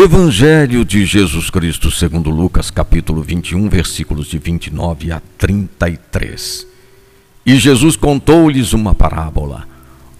Evangelho de Jesus Cristo, segundo Lucas, capítulo 21, versículos de 29 a 33. E Jesus contou-lhes uma parábola: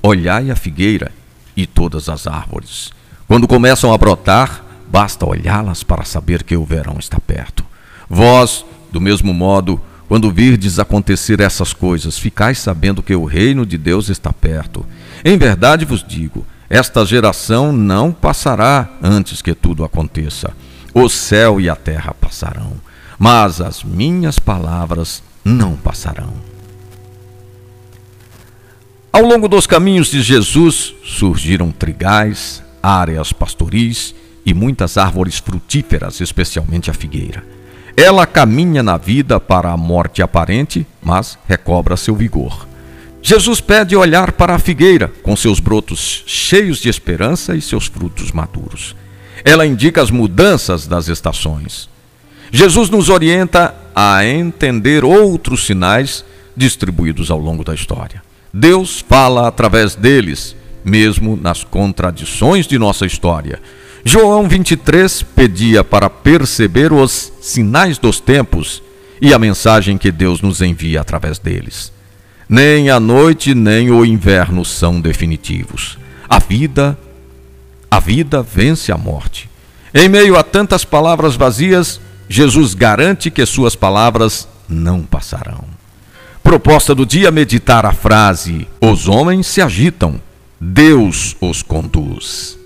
Olhai a figueira e todas as árvores. Quando começam a brotar, basta olhá-las para saber que o verão está perto. Vós, do mesmo modo, quando virdes acontecer essas coisas, ficais sabendo que o reino de Deus está perto. Em verdade vos digo, esta geração não passará antes que tudo aconteça. O céu e a terra passarão, mas as minhas palavras não passarão. Ao longo dos caminhos de Jesus surgiram trigais, áreas pastoris e muitas árvores frutíferas, especialmente a figueira. Ela caminha na vida para a morte aparente, mas recobra seu vigor. Jesus pede olhar para a figueira, com seus brotos cheios de esperança e seus frutos maduros. Ela indica as mudanças das estações. Jesus nos orienta a entender outros sinais distribuídos ao longo da história. Deus fala através deles, mesmo nas contradições de nossa história. João 23 pedia para perceber os sinais dos tempos e a mensagem que Deus nos envia através deles. Nem a noite nem o inverno são definitivos. A vida, a vida vence a morte. Em meio a tantas palavras vazias, Jesus garante que suas palavras não passarão. Proposta do dia meditar a frase: Os homens se agitam, Deus os conduz.